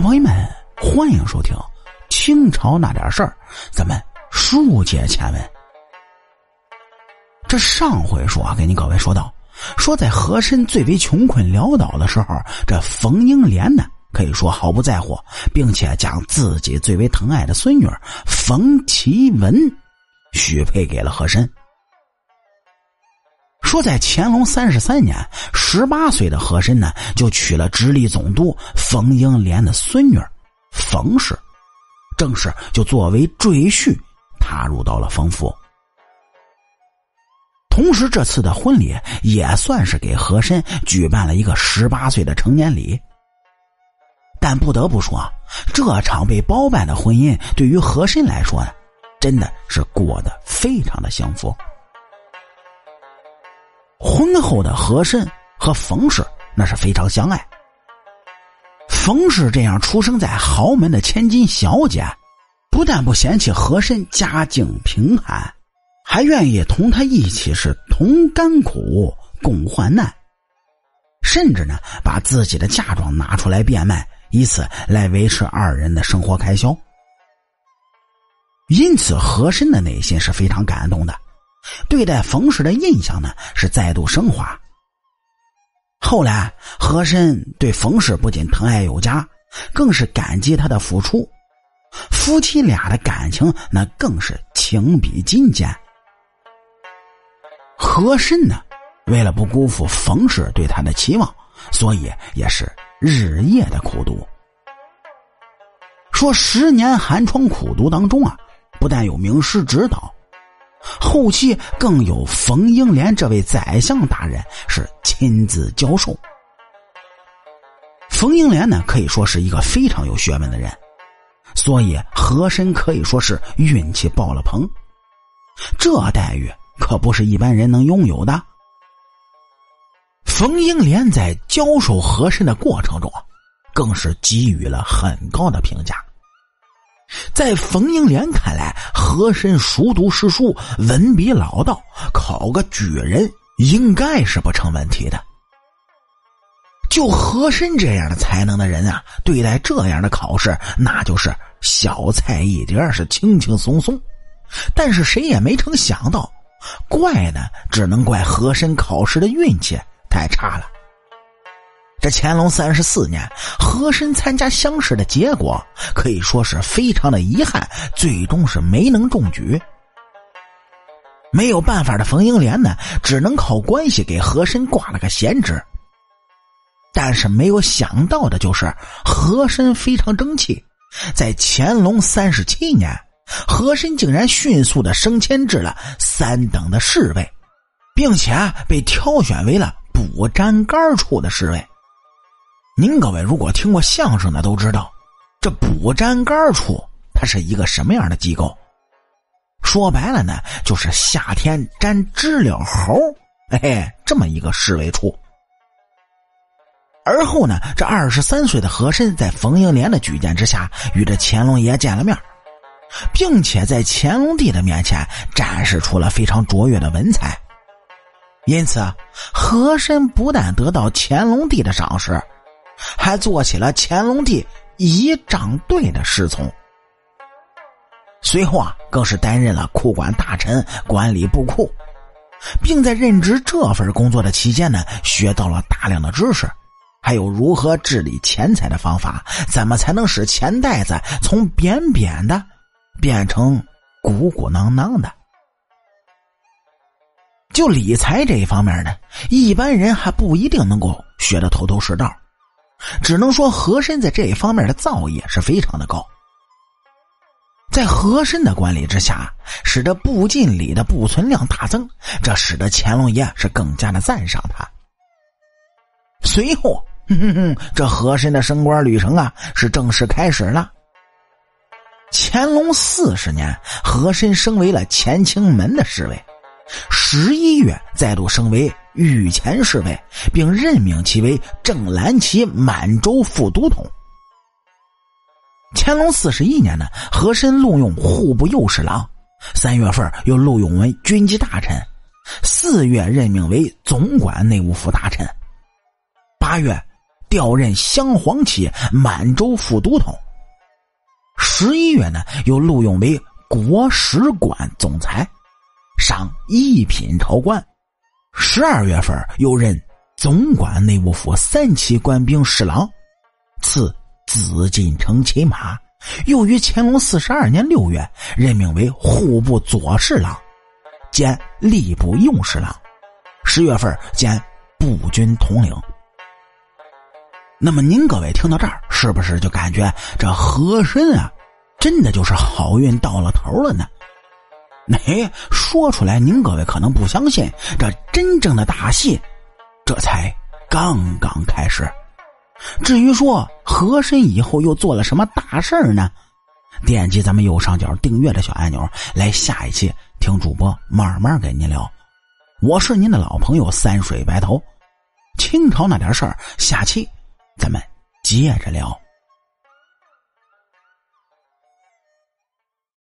朋友们，欢迎收听清朝那点事儿。咱们书接前文，这上回说啊，给你各位说到，说在和珅最为穷困潦倒的时候，这冯英莲呢，可以说毫不在乎，并且将自己最为疼爱的孙女冯其文许配给了和珅。说在乾隆三十三年，十八岁的和珅呢，就娶了直隶总督冯英莲的孙女冯氏，正式就作为赘婿踏入到了冯府。同时，这次的婚礼也算是给和珅举办了一个十八岁的成年礼。但不得不说，这场被包办的婚姻对于和珅来说呢，真的是过得非常的幸福。婚后的和珅和冯氏那是非常相爱。冯氏这样出生在豪门的千金小姐，不但不嫌弃和珅家境贫寒，还愿意同他一起是同甘苦共患难，甚至呢把自己的嫁妆拿出来变卖，以此来维持二人的生活开销。因此，和珅的内心是非常感动的。对待冯氏的印象呢是再度升华。后来和珅对冯氏不仅疼爱有加，更是感激他的付出，夫妻俩的感情那更是情比金坚。和珅呢，为了不辜负冯氏对他的期望，所以也是日夜的苦读。说十年寒窗苦读当中啊，不但有名师指导。后期更有冯英莲这位宰相大人是亲自教授。冯英莲呢，可以说是一个非常有学问的人，所以和珅可以说是运气爆了棚。这待遇可不是一般人能拥有的。冯英莲在教授和珅的过程中，更是给予了很高的评价。在冯英莲看来，和珅熟读诗书，文笔老道，考个举人应该是不成问题的。就和珅这样的才能的人啊，对待这样的考试，那就是小菜一碟，是轻轻松松。但是谁也没成想到，怪呢，只能怪和珅考试的运气太差了。这乾隆三十四年，和珅参加乡试的结果可以说是非常的遗憾，最终是没能中举。没有办法的冯英莲呢，只能靠关系给和珅挂了个闲职。但是没有想到的就是，和珅非常争气，在乾隆三十七年，和珅竟然迅速的升迁至了三等的侍卫，并且被挑选为了补沾杆处的侍卫。您各位如果听过相声的都知道，这补粘杆处它是一个什么样的机构？说白了呢，就是夏天粘知了猴，哎，这么一个侍卫处。而后呢，这二十三岁的和珅在冯英莲的举荐之下，与这乾隆爷见了面，并且在乾隆帝的面前展示出了非常卓越的文采。因此，和珅不但得到乾隆帝的赏识。还做起了乾隆帝仪仗队的侍从，随后啊，更是担任了库管大臣，管理布库，并在任职这份工作的期间呢，学到了大量的知识，还有如何治理钱财的方法，怎么才能使钱袋子从扁扁的变成鼓鼓囊囊的。就理财这一方面呢，一般人还不一定能够学得头头是道。只能说和珅在这一方面的造诣是非常的高，在和珅的管理之下，使得布进里的布存量大增，这使得乾隆爷是更加的赞赏他。随后，哼哼这和珅的升官旅程啊是正式开始了。乾隆四十年，和珅升为了乾清门的侍卫，十一月再度升为。御前侍卫，并任命其为正蓝旗满洲副都统。乾隆四十一年呢，和珅录用户部右侍郎，三月份又录用为军机大臣，四月任命为总管内务府大臣，八月调任镶黄旗满洲副都统。十一月呢，又录用为国史馆总裁，赏一品朝官。十二月份又任总管内务府三旗官兵侍郎，赐紫禁城骑马。又于乾隆四十二年六月任命为户部左侍郎，兼吏部右侍郎。十月份兼步军统领。那么您各位听到这儿，是不是就感觉这和珅啊，真的就是好运到了头了呢？哎，说出来您各位可能不相信，这真正的大戏，这才刚刚开始。至于说和珅以后又做了什么大事呢？点击咱们右上角订阅的小按钮，来下一期听主播慢慢给您聊。我是您的老朋友三水白头，清朝那点事儿，下期。咱们接着聊。